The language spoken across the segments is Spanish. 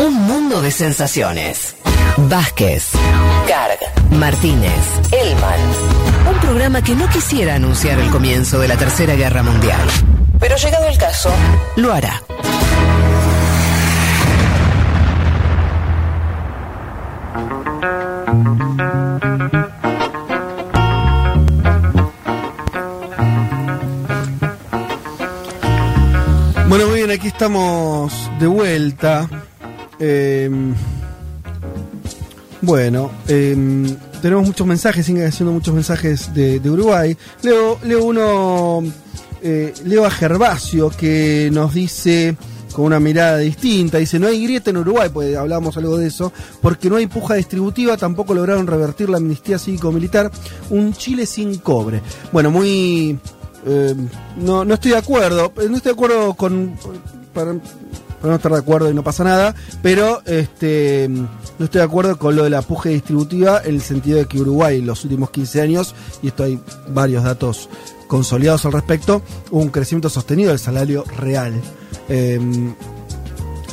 Un mundo de sensaciones. Vázquez, Carg, Martínez, Elman. Un programa que no quisiera anunciar el comienzo de la Tercera Guerra Mundial. Pero llegado el caso, lo hará. Bueno, muy bien, aquí estamos de vuelta. Eh, bueno, eh, tenemos muchos mensajes, siguen haciendo muchos mensajes de, Uruguay. Leo, leo uno, eh, leo a Gervasio que nos dice con una mirada distinta, dice, no hay grieta en Uruguay, pues hablábamos algo de eso, porque no hay puja distributiva, tampoco lograron revertir la amnistía cívico-militar, un Chile sin cobre. Bueno, muy... eh, no, no estoy de acuerdo, no estoy de acuerdo con... no estar de acuerdo y no pasa nada, pero este no estoy de acuerdo con lo de la puja distributiva en el sentido de que Uruguay en los últimos 15 años, y esto hay varios datos consolidados al respecto, hubo un crecimiento sostenido del salario real. Eh,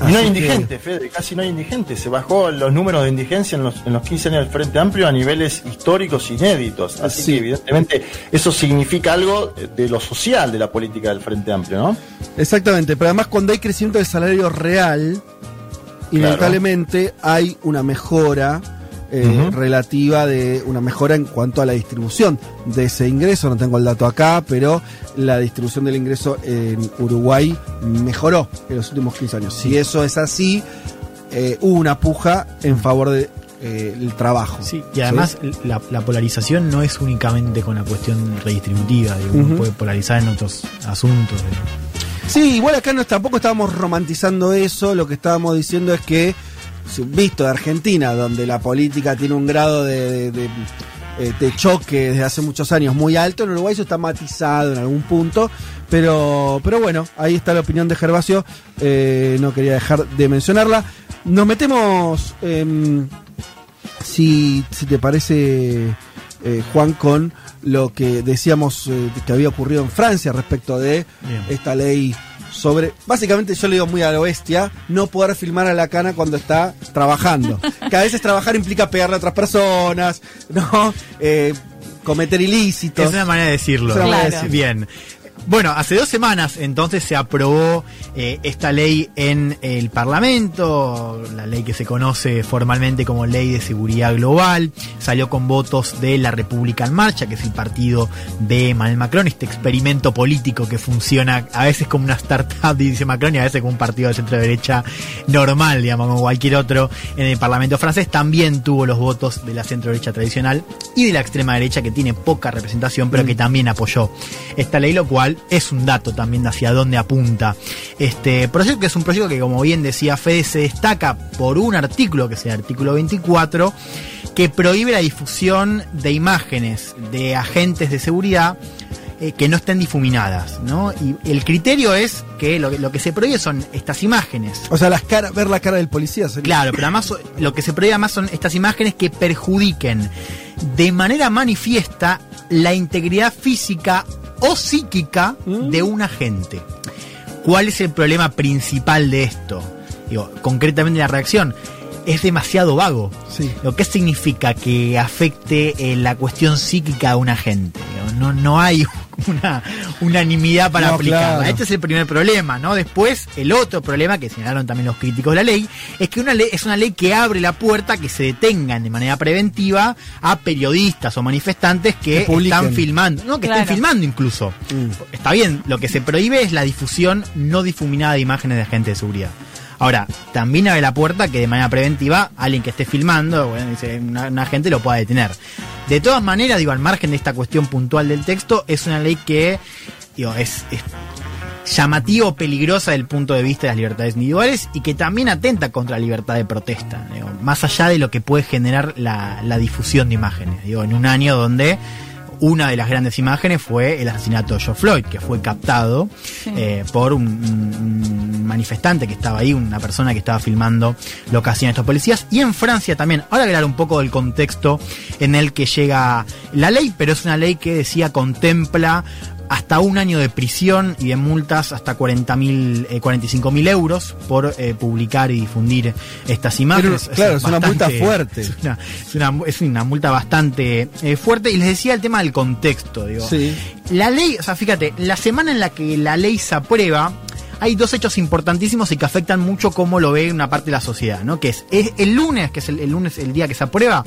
Y no hay que- indigente, Fede, casi no hay indigente. Se bajó los números de indigencia en los, en los 15 años del Frente Amplio a niveles históricos inéditos. Así Sí. que, evidentemente, eso significa algo de lo social de la política del Frente Amplio, ¿no? Exactamente, pero además cuando hay crecimiento del salario real, inevitablemente hay una mejora eh, relativa de una mejora en cuanto a la distribución de ese ingreso. No tengo el dato acá, pero la distribución del ingreso en Uruguay mejoró en los últimos 15 años. Si eso es así, eh, hubo una puja en favor del trabajo. Sí, y además la, la polarización no es únicamente con la cuestión redistributiva, digo, uno puede polarizar en otros asuntos. Sí, igual acá no, tampoco estábamos romantizando eso, lo que estábamos diciendo es que, visto de Argentina, donde la política tiene un grado de, de- de, eh, de choque desde hace muchos años muy alto, en Uruguay eso está matizado en algún punto, pero, pero bueno, ahí está la opinión de Gervasio, eh, no quería dejar de mencionarla. Nos metemos, em, si, si te parece, eh, Juan, con lo que decíamos eh, que había ocurrido en Francia respecto de Bien. esta ley sobre, básicamente yo le digo muy a lo bestia, no poder filmar a la cana cuando está trabajando. Que a veces trabajar implica pegarle a otras personas, ¿no? Eh, cometer ilícitos. Es una manera de decirlo. Una manera de Claro. decirlo. Bien. Bueno, hace dos semanas entonces se aprobó eh, esta ley en el Parlamento, la ley que se conoce formalmente como Ley de Seguridad Global, salió con votos de la República en Marcha, que es el partido de Emmanuel Macron, este experimento político que funciona a veces como una startup, dice Macron, y a veces como un partido de centro derecha normal, digamos, como cualquier otro en el Parlamento francés, también tuvo los votos de la centro derecha tradicional y de la extrema derecha que tiene poca representación, pero que también apoyó esta ley, lo cual es un dato también de hacia dónde apunta este proyecto, que es un proyecto que, como bien decía Fede, se destaca por un artículo, que es el artículo 24, que prohíbe la difusión de imágenes de agentes de seguridad eh, que no estén difuminadas, ¿no? Y el criterio es que lo, que- lo que se prohíbe son estas imágenes. O sea, las cara, ver la cara del policía. sería- Claro, pero además lo que se prohíbe además son estas imágenes que perjudiquen de manera manifiesta la integridad física o psíquica Mm. de un agente. ¿Cuál es el problema principal de esto? Digo, concretamente la reacción. Es demasiado vago. Sí. Lo que significa que afecte eh, la cuestión psíquica a un agente. No, no hay una unanimidad para No, aplicarla. claro. Este es el primer problema, ¿no? Después, el otro problema que señalaron también los críticos de la ley, es que una ley es una ley que abre la puerta a que se detengan de manera preventiva a periodistas o manifestantes que, están filmando, no, que Claro. estén filmando incluso. Mm. Está bien, lo que se prohíbe es la difusión no difuminada de imágenes de agentes de seguridad. Ahora, también abre la puerta que de manera preventiva alguien que esté filmando, bueno, una, una agente lo pueda detener. De todas maneras, digo, al margen de esta cuestión puntual del texto, es una ley que digo, es, es llamativo, peligrosa desde el punto de vista de las libertades individuales y que también atenta contra la libertad de protesta, más allá de lo que puede generar la, la difusión de imágenes. Digo, en un año donde una de las grandes imágenes fue el asesinato de George Floyd, que fue captado eh, por un, un- manifestante que estaba ahí, una persona que estaba filmando lo que hacían estos policías. Y en Francia también. Ahora hablar un poco del contexto en el que llega la ley, pero es una ley que decía contempla hasta un año de prisión y de multas hasta 40 mil, 45 mil euros por eh, publicar y difundir estas imágenes. Pero, claro, es, una multa fuerte. Es una, es una, es una multa bastante eh, fuerte. Y les decía el tema del contexto. Digo. Sí. La ley, o sea, fíjate, la semana en la que la ley se aprueba, hay dos hechos importantísimos y que afectan mucho cómo lo ve una parte de la sociedad, ¿no? Que es, es el lunes, que es el, el lunes el día que se aprueba,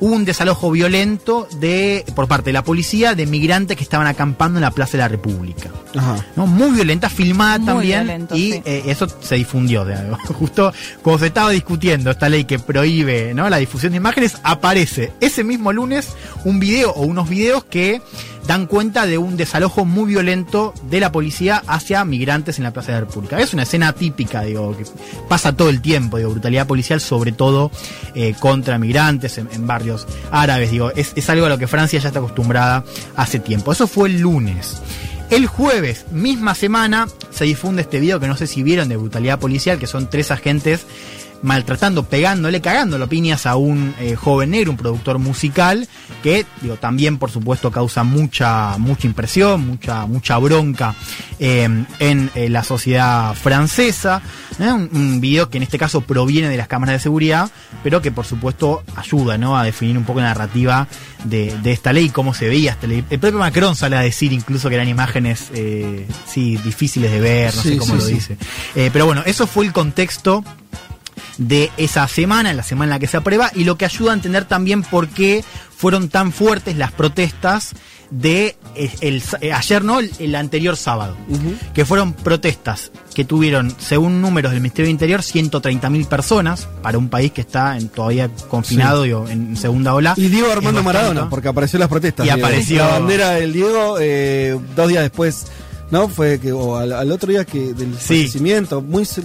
hubo un desalojo violento de por parte de la policía de migrantes que estaban acampando en la Plaza de la República. Ajá. ¿no? Muy violenta, filmada Muy también. violento, y sí. eh, eso se difundió. de algo. Justo como se estaba discutiendo esta ley que prohíbe ¿no? la difusión de imágenes, aparece ese mismo lunes un video o unos videos que dan cuenta de un desalojo muy violento de la policía hacia migrantes en la Plaza de la República. Es una escena típica, digo, que pasa todo el tiempo, digo, brutalidad policial, sobre todo eh, contra migrantes en, barrios árabes, digo, es, es algo a lo que Francia ya está acostumbrada hace tiempo. Eso fue el lunes. El jueves, misma semana, se difunde este video que no sé si vieron de brutalidad policial, que son tres agentes maltratando, pegándole, cagándole piñas a un eh, joven negro, un productor musical, que digo, también por supuesto causa mucha, mucha impresión, mucha, mucha bronca eh, en eh, la sociedad francesa. Un, un video que en este caso proviene de las cámaras de seguridad, pero que por supuesto ayuda ¿no? a definir un poco la narrativa de, de esta ley, cómo se veía esta ley. El propio Macron sale a decir incluso que eran imágenes sí, difíciles de ver, no Sí, sé cómo sí, lo dice. Pero bueno, eso fue el contexto de esa semana, la semana en la que se aprueba, y lo que ayuda a entender también por qué fueron tan fuertes las protestas de eh, el, eh, ayer, ¿no? El, el anterior sábado, que fueron protestas que tuvieron, según números del Ministerio del Interior, 130.000 personas para un país que está en- todavía confinado digo, en segunda ola. Y Diego Armando Maradona, porque apareció las protestas. Y Diego. apareció- La bandera del Diego, eh, dos días después, ¿no? Fue que, o al, al otro día que del Sí. fallecimiento, muy, Sí,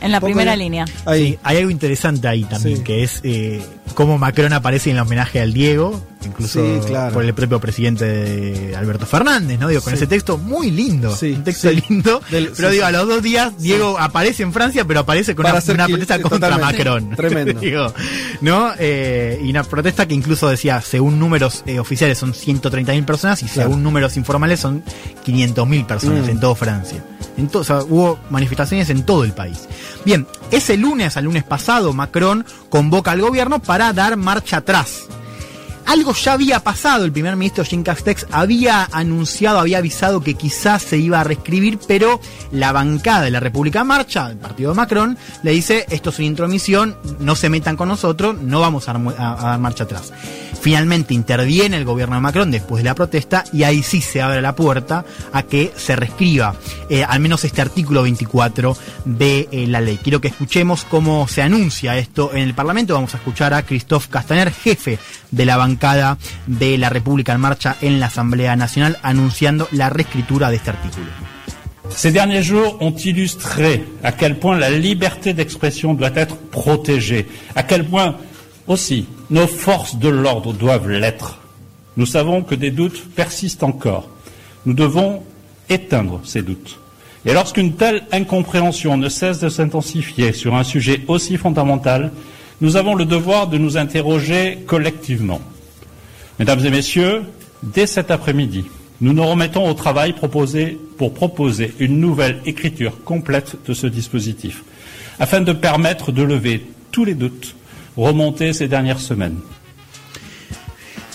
en la primera de- línea. Ahí. Sí, hay algo interesante ahí también, Sí. que es eh, cómo Macron aparece en el homenaje al Diego, incluso Sí, claro. por el propio presidente de Alberto Fernández, ¿no? Digo, con Sí. ese texto muy lindo, Sí, un texto lindo, Del- pero digo, a los dos días Diego aparece en Francia, pero aparece con Para una, protesta contra. Macron. Tremendo. Digo, ¿no? Eh, y una protesta que incluso decía, según números eh, oficiales son 130.000 personas y Claro. según números informales son 500.000 personas Mm. en toda Francia. En to- o sea, hubo manifestaciones en todo el país. Bien, ese lunes, al lunes pasado, Macron convoca al gobierno para dar marcha atrás. Algo ya había pasado, el primer ministro Jean Castex había anunciado, había avisado que quizás se iba a reescribir, pero la bancada de la República Marcha, el partido de Macron, le dice, esto es una intromisión, no se metan con nosotros, no vamos a, dar- a- a dar marcha atrás. Finalmente interviene el gobierno de Macron después de la protesta y ahí sí se abre la puerta a que se reescriba eh, al menos este artículo 24 de eh, la ley. Quiero que escuchemos cómo se anuncia esto en el Parlamento. Vamos a escuchar a Christophe Castaner, jefe de la bancada de la República en Marcha en la Asamblea Nacional, la reescritura de este artículo. Ces derniers jours ont illustré à quel point la liberté d'expression doit être protégée, à quel point aussi nos forces de l'ordre doivent l'être. Nous savons que des doutes persistent encore. Nous devons éteindre ces doutes. Et lorsqu'une telle incompréhension ne cesse de s'intensifier sur un sujet aussi fondamental, nous avons le devoir de nous interroger collectivement. Mesdames et messieurs, dès cet après-midi, nous nous remettons au travail proposé pour proposer une nouvelle écriture complète de ce dispositif, afin de permettre de lever tous les doutes remontés ces dernières semaines.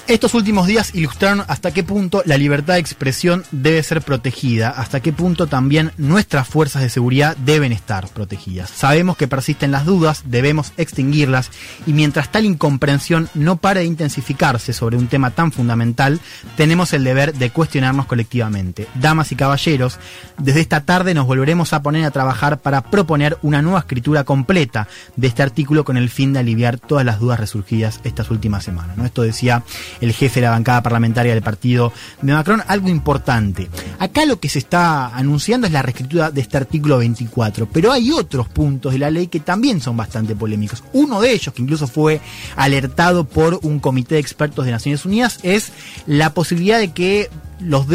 Estos últimos días ilustraron hasta qué punto la libertad de expresión debe ser protegida, hasta qué punto también nuestras fuerzas de seguridad deben estar protegidas. Sabemos que persisten las dudas, debemos extinguirlas y mientras tal incomprensión no pare de intensificarse sobre un tema tan fundamental, tenemos el deber de cuestionarnos colectivamente. Damas y caballeros, desde esta tarde nos volveremos a poner a trabajar para proponer una nueva escritura completa de este artículo con el fin de aliviar todas las dudas resurgidas estas últimas semanas. Esto decía el jefe de la bancada parlamentaria del partido de Macron, algo importante. Acá lo que se está anunciando es la reescritura de este artículo 24, pero hay otros puntos de la ley que también son bastante polémicos. Uno de ellos, que incluso fue alertado por un comité de expertos de Naciones Unidas, es la posibilidad de que los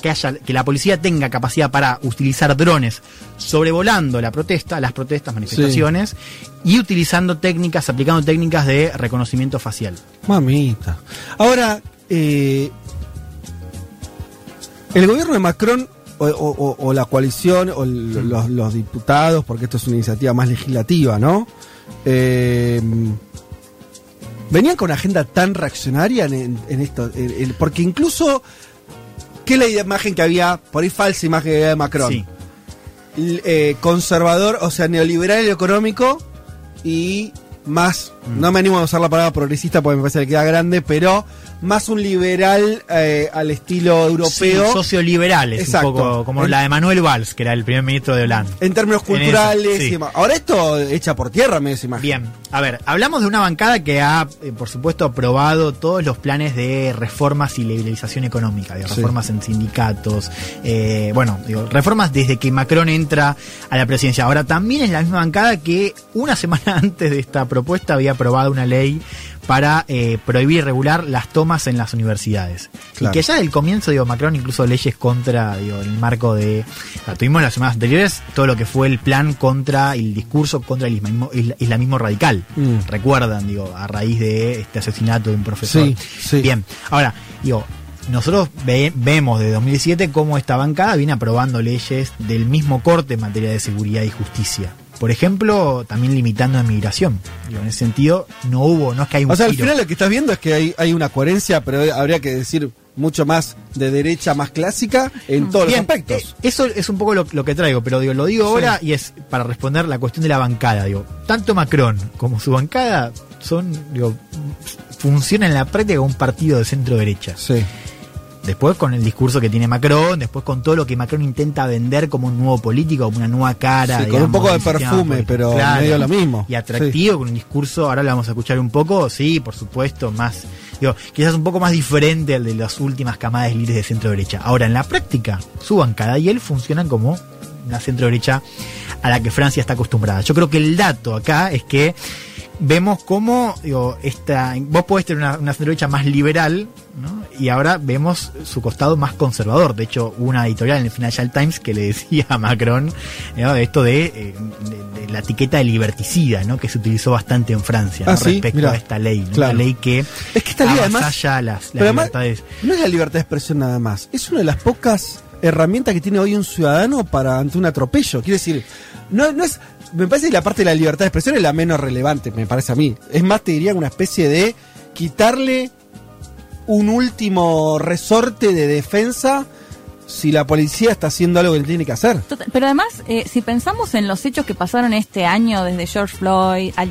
que haya que la policía tenga capacidad para utilizar drones sobrevolando la protesta, las protestas, manifestaciones y utilizando técnicas, aplicando técnicas de reconocimiento facial. Mamita. Ahora, eh, El gobierno de Macron o, o- o la coalición o el- los, los diputados, porque esto es una iniciativa más legislativa, ¿no? Eh, venían con una agenda tan reaccionaria en, en esto, en- porque incluso, ¿qué es la imagen que había, por ahí falsa imagen que había de Macron? Sí. Eh, conservador, o sea, neoliberal y económico y más, Mm. no me animo a usar la palabra progresista porque me parece que queda grande, pero más un liberal eh, al estilo europeo. Sí, socioliberales, Exacto. un poco como En- la de Manuel Valls, que era el primer ministro de Holanda. en términos En culturales eso, sí. y demás. Ahora esto echa por tierra, me imagen. Bien, a ver, hablamos de una bancada que ha, eh, por supuesto, aprobado todos los planes de reformas y liberalización económica, Sí. reformas en sindicatos, eh, bueno, digo, reformas desde que Macron entra a la presidencia. Ahora, también es la misma bancada que una semana antes de esta propuesta había aprobado una ley para eh, prohibir y regular las tomas en las universidades. Claro. Y que ya del comienzo, digo, Macron incluso leyes contra, digo, el marco de... la tuvimos las semanas anteriores todo lo que fue el plan contra el discurso contra el islamismo, isla- islamismo radical. Mm. Recuerdan, digo, a raíz de este asesinato de un profesor. Sí, sí. Bien, ahora, digo, nosotros ve- vemos de 2017 cómo esta bancada viene aprobando leyes del mismo corte en materia de seguridad y justicia. Por ejemplo, también limitando la migración. Digo, en ese sentido, no hubo, no es que hay un O sea, al final lo que estás viendo es que hay, hay una coherencia, pero habría que decir mucho más de derecha, más clásica en todos Bien, los aspectos. eh, eso es un poco lo, lo que traigo, pero digo, lo digo ahora y es para responder la cuestión de la bancada. Digo, tanto Macron como su bancada son, digo, funcionan en la práctica como un partido de centro derecha. Sí. Después con el discurso que tiene Macron, después con todo lo que Macron intenta vender como un nuevo político, como una nueva cara. Sí, con un poco de perfume, pero medio lo mismo. Y atractivo, con un discurso, ahora lo vamos a escuchar un poco, sí, por supuesto, más, digo, quizás un poco más diferente al de las últimas camadas líderes de centro derecha. Ahora, en la práctica, su bancada y él funcionan como una centro derecha a la que Francia está acostumbrada. Yo creo que el dato acá es que vemos cómo digo, esta, vos podés tener una, una centro derecha más liberal, ¿no? y ahora vemos su costado más conservador. De hecho, una editorial en el Financial Times que le decía a Macron esto de, eh, de- de la etiqueta de liberticida, ¿no? que se utilizó bastante en Francia ¿no? Ah, sí, respecto mirá. a esta ley. ¿no? Claro. Una ley que Es que esta ley además- las, las además, libertades. no es la libertad de expresión nada más, es una de las pocas herramientas que tiene hoy un ciudadano para ante un atropello. Quiere decir, no, no es. Me parece que la parte de la libertad de expresión es la menos relevante, me parece a mí. Es más, te diría una especie de quitarle un último resorte de defensa si la policía está haciendo algo que tiene que hacer. Pero además, eh, si pensamos en los hechos que pasaron este año, desde George Floyd, al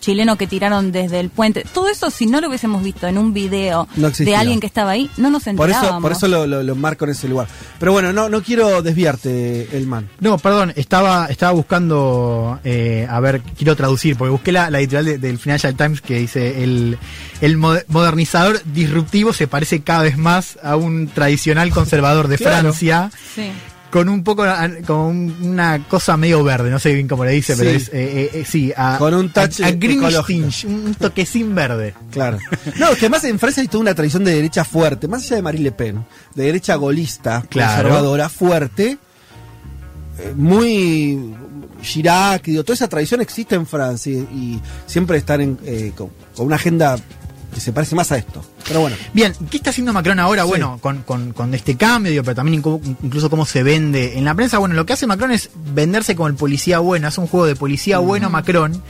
chileno que tiraron desde el puente, todo eso, si no lo hubiésemos visto en un video No de alguien que estaba ahí, no nos Por enterábamos. eso, por eso lo, lo- lo marco en ese lugar. Pero bueno, no, no quiero desviarte, el man. No, perdón, estaba, estaba buscando, eh, a ver, quiero traducir, porque busqué la, la editorial de- del Financial Times que dice el, el mo- modernizador disruptivo se parece cada vez más a un tradicional conservador de Claro. Francia, Sí. con un poco, con un- una cosa medio verde, no sé bien cómo le dice, pero Sí. es, eh, eh, eh, sí, a, Con un touch a, a tinge, un toquecín verde. Claro. No, es que además en Francia hay toda una tradición de derecha fuerte, más allá de Marine Le Pen, de derecha golista, Claro. conservadora, fuerte, eh, muy Chirac, digo, toda esa tradición existe en Francia y, y siempre están en, con, con una agenda que se parece más a esto. Pero bueno, Bien, ¿qué está haciendo Macron ahora? Sí. Bueno, con, con- con este cambio, pero también incluso cómo se vende en la prensa. Bueno, lo que hace Macron es venderse como el policía bueno, hace un juego de policía bueno Macron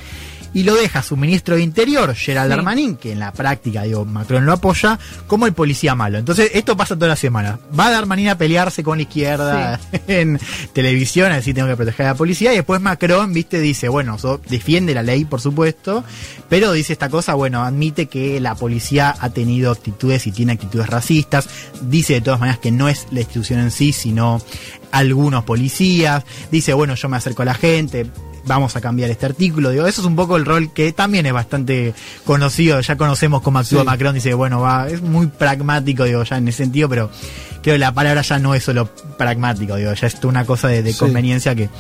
y lo deja su ministro de Interior, Gerald Sí. Darmanin, que en la práctica, digo, Macron lo apoya, como el policía malo. Entonces, esto pasa toda la semana. Va Darmanin a pelearse con la izquierda en televisión, a decir tengo que proteger a la policía, y después Macron, viste, dice, bueno, so- defiende la ley, por supuesto, pero dice esta cosa, bueno, admite que la policía ha tenido actitudes y tiene actitudes racistas, dice de todas maneras que no es la institución en sí, sino algunos policías, dice, bueno, yo me acerco a la gente, vamos a cambiar este artículo, digo, eso es un poco el rol que también es bastante conocido, ya conocemos cómo actúa Sí. Macron, dice, bueno, va, es muy pragmático, digo, ya en ese sentido, pero creo que la palabra ya no es solo pragmático, digo, ya es una cosa de, de Sí. conveniencia que,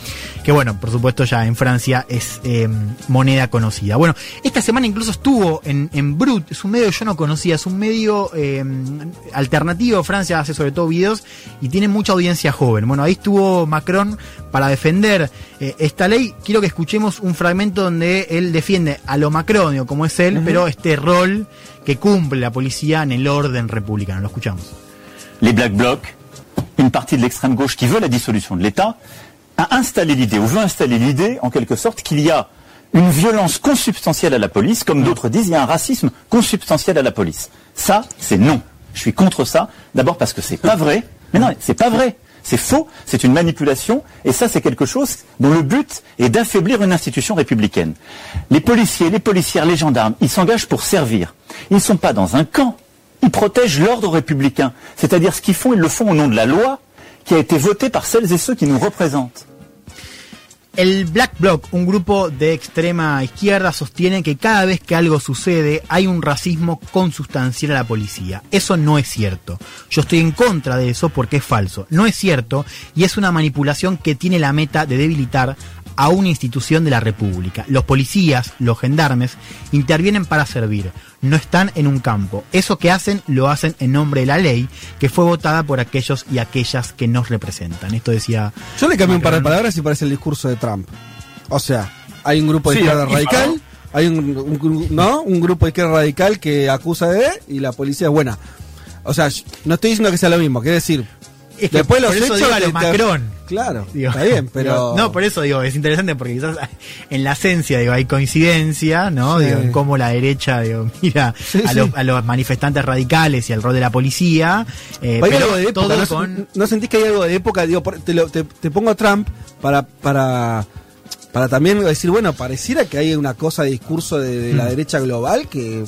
que, bueno, por supuesto ya en Francia es eh, moneda conocida. Bueno, esta semana incluso estuvo en, en Brut, es un medio que yo no conocía, es un medio eh, alternativo, Francia hace sobre todo videos y tiene mucha audiencia joven. Bueno, ahí estuvo Macron para defender eh, esta ley. Quiero que escuchemos un fragmento donde él defiende a lo Macron, digo, como es él, pero este rol que cumple la policía en el orden republicano. Lo escuchamos. Les Black Blocs une partie de l'extrême gauche qui veut la dissolution de l'État, a installé l'idée, ou veut installer l'idée, en quelque sorte, qu'il y a une violence consubstantielle à la police, comme d'autres disent, il y a un racisme consubstantiel à la police. Ça, c'est non. Je suis contre ça, d'abord parce que c'est pas vrai. Mais non, c'est pas vrai. C'est faux, c'est une manipulation, et ça c'est quelque chose dont le but est d'affaiblir une institution républicaine. Les policiers, les policières, les gendarmes, ils s'engagent pour servir. Ils ne sont pas dans un camp, ils protègent l'ordre républicain. C'est-à-dire ce qu'ils font, ils le font au nom de la loi qui a été votée par celles et ceux qui nous représentent. El Black Bloc, un grupo de extrema izquierda, sostiene que cada vez que algo sucede hay un racismo consustancial a la policía. Eso no es cierto. Yo estoy en contra de eso porque es falso. No es cierto y es una manipulación que tiene la meta de debilitar a una institución de la República. Los policías, los gendarmes, intervienen para servir, no están en un campo. Eso que hacen lo hacen en nombre de la ley que fue votada por aquellos y aquellas que nos representan. Esto decía... Yo le cambié un par de palabras y parece el discurso de Trump. O sea, hay un grupo de Sí, izquierda radical, hay un, un ¿no? un grupo de izquierda radical que acusa de y la policía es buena. O sea, no estoy diciendo que sea lo mismo, quiero decir, Es que después los hechos a lo Macron. Claro, Digo, está bien, pero No, por eso digo, es interesante porque quizás en la esencia digo, hay coincidencia, ¿no? Sí. Digo, en cómo la derecha digo, mira Sí, a, sí. los, a los manifestantes radicales y al rol de la policía. eh, pero algo de época, ¿no, con. ¿no sentís que hay algo de época? Digo, te, lo- te- te pongo a Trump para, para, para también decir, bueno, pareciera que hay una cosa de discurso de, de Mm. la derecha global que...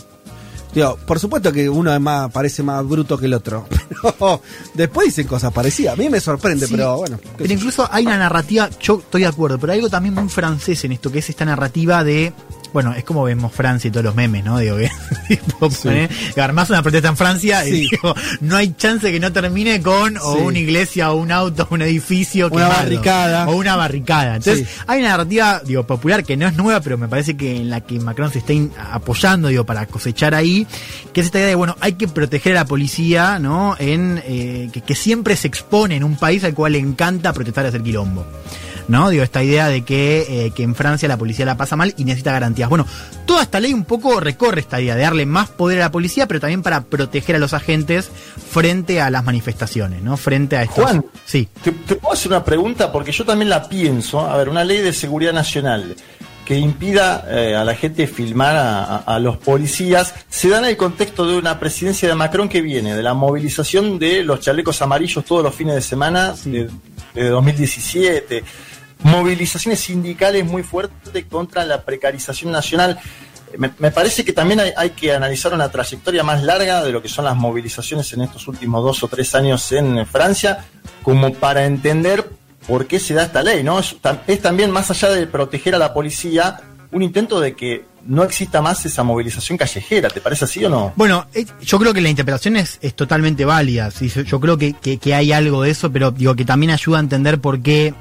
Digo, por supuesto que uno es más, parece más bruto que el otro, pero después dicen cosas parecidas. A mí me sorprende, Sí, pero bueno. Pero incluso hay una narrativa, yo estoy de acuerdo, pero hay algo también muy francés en esto, que es esta narrativa de. Bueno, es como vemos Francia y todos los memes, ¿no? Digo, que pone- armás una protesta en Francia y Sí. digo, no hay chance que no termine con o Sí. una iglesia o un auto o un edificio Una quemado, barricada. o una barricada. Entonces, Sí. hay una narrativa, digo, popular que no es nueva, pero me parece que en la que Macron se está apoyando, digo, para cosechar ahí, que es esta idea de, bueno, hay que proteger a la policía, ¿no? En, eh, que, que siempre se expone en un país al cual le encanta protestar y hacer quilombo. ¿No? Digo, esta idea de que, eh, que en Francia la policía la pasa mal y necesita garantías. Bueno, toda esta ley un poco recorre esta idea de darle más poder a la policía, pero también para proteger a los agentes frente a las manifestaciones, ¿no? Frente a estos. Juan. Sí. ¿Te, te puedo hacer una pregunta? Porque yo también la pienso. A ver, una ley de seguridad nacional que impida eh, a la gente filmar a, a- a los policías se da en el contexto de una presidencia de Macron que viene de la movilización de los chalecos amarillos todos los fines de semana de, de 2017. Movilizaciones sindicales muy fuertes contra la precarización nacional. Me, parece que también hay, que analizar una trayectoria más larga de lo que son las movilizaciones en estos últimos dos o tres años en Francia, como para entender por qué se da esta ley, ¿no? Es, es también más allá de proteger a la policía, un intento de que no exista más esa movilización callejera, ¿te parece así o no? Bueno, eh, yo creo que la interpretación es, totalmente válida. sí, yo- creo que- que hay algo de eso, pero digo que también ayuda a entender por qué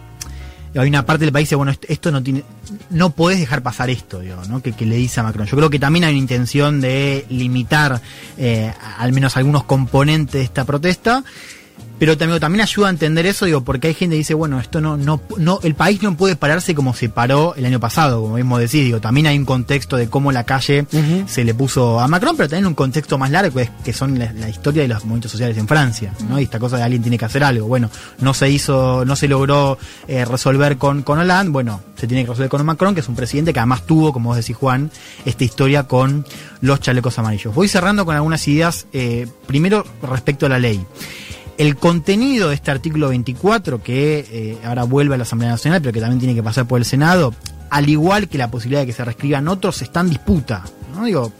hay una parte del país que dice, bueno, esto, no tiene, no podés dejar pasar esto, digo, ¿no? Que, que le dice a Macron. Yo creo que también hay una intención de limitar eh, al menos algunos componentes de esta protesta. Pero también, también ayuda a entender eso, digo, porque hay gente que dice, bueno, esto no, no, no, el país no puede pararse como se paró el año pasado, como mismo decís, digo, también hay un contexto de cómo la calle se le puso a Macron, pero también un contexto más largo, que, es- que son la, la historia de los movimientos sociales en Francia, ¿no? Y esta cosa de alguien tiene que hacer algo. Bueno, no se hizo, no se logró eh, resolver con, con Hollande, bueno, se tiene que resolver con Macron, que es un presidente que además tuvo, como vos decís, Juan, esta historia con los chalecos amarillos. Voy cerrando con algunas ideas, eh, primero respecto a la ley. El contenido de este artículo 24, que eh, ahora vuelve a la Asamblea Nacional, pero que también tiene que pasar por el Senado, al igual que la posibilidad de que se reescriban otros, está en disputa. ¿no? Digo,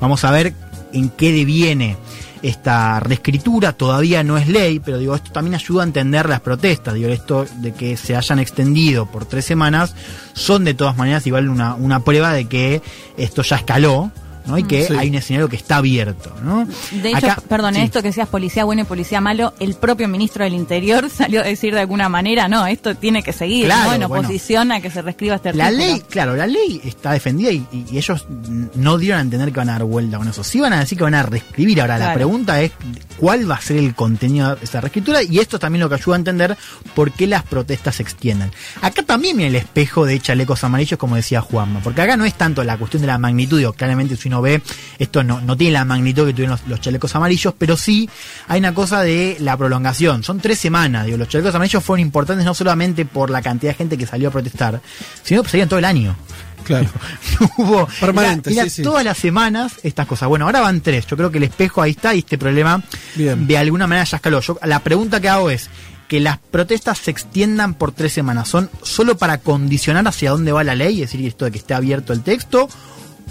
vamos a ver en qué deviene esta reescritura, todavía no es ley, pero digo, esto también ayuda a entender las protestas, digo, esto de que se hayan extendido por tres semanas, son de todas maneras igual una, una prueba de que esto ya escaló, ¿no? Y que Sí. hay un escenario que está abierto, ¿no? De hecho, Acá- perdón, sí. esto que seas policía bueno y policía malo, el propio ministro del Interior salió a decir de alguna manera, no, esto tiene que seguir, Claro, ¿no? En bueno. oposición a que se reescriba este La artículo. ley, claro, la ley está defendida y, y- y ellos no dieron a entender que van a dar vuelta con eso. Sí van a decir que van a reescribir. Ahora, la pregunta es cuál va a ser el contenido de esa reescritura y esto también lo que ayuda a entender por qué las protestas se extienden. Acá también viene el espejo de chalecos amarillos, como decía Juanma, porque acá no es tanto la cuestión de la magnitud, digo, claramente si uno uno ve, esto no, no tiene la magnitud que tuvieron los, los chalecos amarillos, pero sí hay una cosa de la prolongación. Son tres semanas, digo, los chalecos amarillos fueron importantes no solamente por la cantidad de gente que salió a protestar, sino que salían todo el año. Claro. hubo Permanente, era- sí, era sí. todas las semanas estas cosas. Bueno, ahora van tres. Yo creo que el espejo ahí está y este problema Bien. de alguna manera ya escaló. Yo, la pregunta que hago es que las protestas se extiendan por tres semanas. ¿Son solo para condicionar hacia dónde va la ley? Es decir, esto de que esté abierto el texto.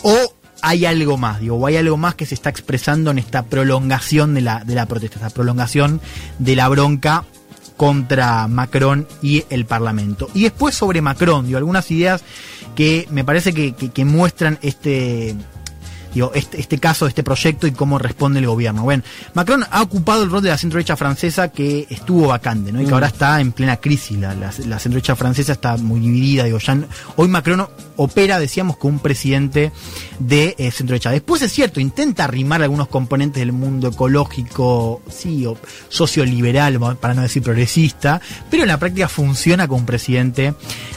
¿O hay algo más? Digo, o hay algo más que se está expresando en esta prolongación de la, de la protesta, esta prolongación de la bronca contra Macron y el Parlamento. Y después sobre Macron, digo, algunas ideas que me parece que, que- que muestran este, digo, este, este caso, este proyecto y cómo responde el gobierno. Bueno, Macron ha ocupado el rol de la centro-derecha francesa que estuvo vacante, ¿no? Y que ahora está en plena crisis. La, la, la centro-derecha francesa está muy dividida. Digo, ya hoy Macron opera, decíamos, como un presidente de eh, centro-derecha. Después es cierto, intenta arrimar algunos componentes del mundo ecológico, sí, o socioliberal, para no decir progresista, pero en la práctica funciona como un presidente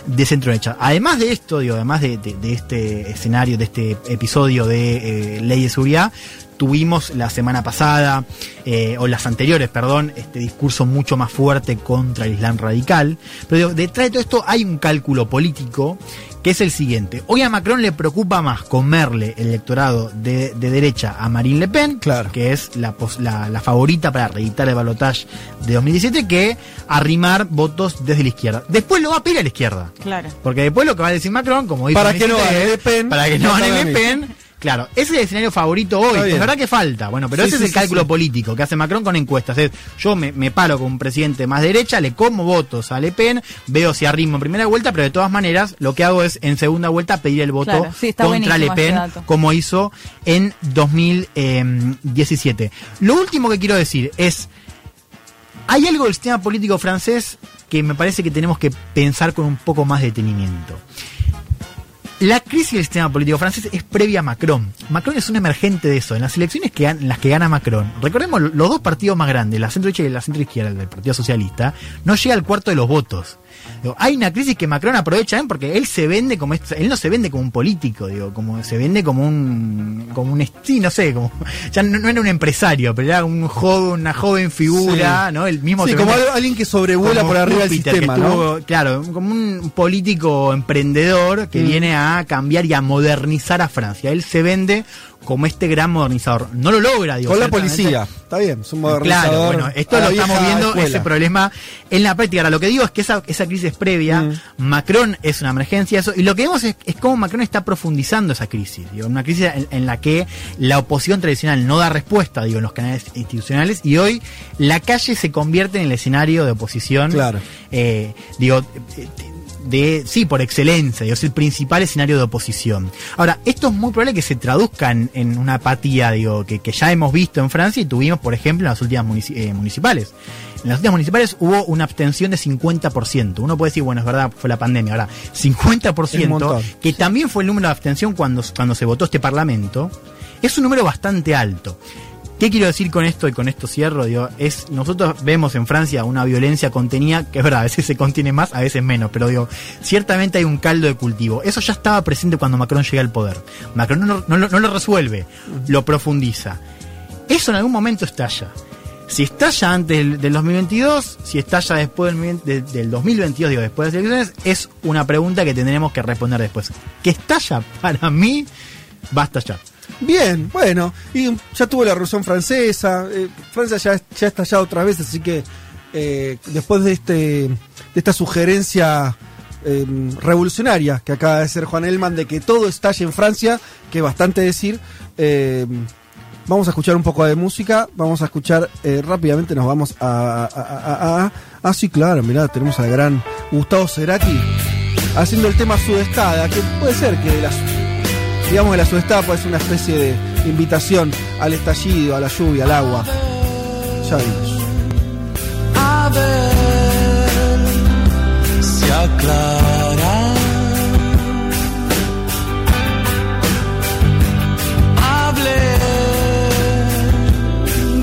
de centro-derecha. Además de esto, digo, además de, de- de este escenario, de este episodio de eh, ley de seguridad, tuvimos la semana pasada, eh, o las anteriores, perdón, este discurso mucho más fuerte contra el Islam radical. Pero digo, detrás de todo esto hay un cálculo político que es el siguiente. Hoy a Macron le preocupa más comerle el electorado de, de derecha a Marine Le Pen, Claro. que es la, pos- la, la favorita para reeditar el balotaje de 2017, que arrimar votos desde la izquierda. Después lo va a pedir a la izquierda. Claro. Porque después lo que va a decir Macron, como dice Para que no 2017, gane Le Pen, para que no gane Le. Pen, claro, ese es el escenario favorito hoy. Es verdad que falta, bueno, pero Sí, ese sí, es el sí, cálculo sí. político que hace Macron con encuestas. Es, yo me, me paro con un presidente más derecha, le como votos a Le Pen, veo si arrimo en primera vuelta, pero de todas maneras lo que hago es en segunda vuelta pedir el voto Claro, sí, está contra Le Pen, como hizo en 2017. Lo último que quiero decir es, hay algo del sistema político francés que me parece que tenemos que pensar con un poco más de detenimiento. La crisis del sistema político francés es previa a Macron. Macron es un emergente de eso. En las elecciones que en las que gana Macron, recordemos los dos partidos más grandes, la centro derecha y la centro izquierda del Partido Socialista, no llega al cuarto de los votos. Digo, hay una crisis que Macron aprovecha ¿eh? porque él se vende como él no se vende como un político, digo, como se vende como un como un sí, no sé, como ya no, no era un empresario, pero era un joven, una joven figura, Sí. ¿no? El mismo Sí, como vende- alguien que sobrevuela por arriba del sistema, estuvo- Claro, como un político emprendedor que Mm. viene a cambiar y a modernizar a Francia. Él se vende como este gran modernizador. No lo logra, digo. Con la policía. Está bien, es un modernizador. Claro, bueno, esto lo estamos viendo, escuela. ese problema en la práctica. Ahora, lo que digo es que esa, esa crisis es previa, Mm. Macron es una emergencia, eso, y lo que vemos es, es cómo Macron está profundizando esa crisis, digo, una crisis en, en la que la oposición tradicional no da respuesta, digo, en los canales institucionales, y hoy la calle se convierte en el escenario de oposición, Claro. eh, digo, de, sí, por excelencia, digo, es el principal escenario de oposición. Ahora, esto es muy probable que se traduzca en, una apatía, digo, que, que ya hemos visto en Francia y tuvimos, por ejemplo, en las últimas munici- eh, municipales. En las últimas municipales hubo una abstención de 50%. Uno puede decir, bueno, es verdad, fue la pandemia. Ahora, Es un 50%, montón. que también fue el número de abstención cuando, cuando se votó este parlamento, es un número bastante alto. ¿Qué quiero decir con esto y con esto cierro? Digo, es, nosotros vemos en Francia una violencia contenida, que es verdad, a veces se contiene más, a veces menos, pero digo, ciertamente hay un caldo de cultivo. Eso ya estaba presente cuando Macron llega al poder. Macron no, lo- resuelve, lo profundiza. Eso en algún momento estalla. Si estalla antes del, del 2022, si estalla después del, de- del 2022, digo, después de las elecciones, es una pregunta que tendremos que responder después. ¿Qué estalla? Para mí, va a estallar. Bien, bueno, y ya tuvo la Revolución Francesa, eh, Francia ya, ya estallado otra vez, así que eh, después de este de esta sugerencia eh, revolucionaria que acaba de hacer Juan Elman de que todo estalle en Francia, que bastante decir, vamos a escuchar un poco de música, vamos a escuchar rápidamente, nos vamos a... a, ah, sí, claro, mirá, tenemos al gran Gustavo Cerati haciendo el tema Sudestada, que puede ser que la, digamos que la subestafa es una especie de invitación al estallido, a la lluvia, al agua. Ya vimos. A ver, se aclara. Hablé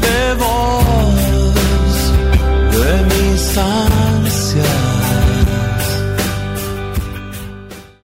de vos, de mi sangre.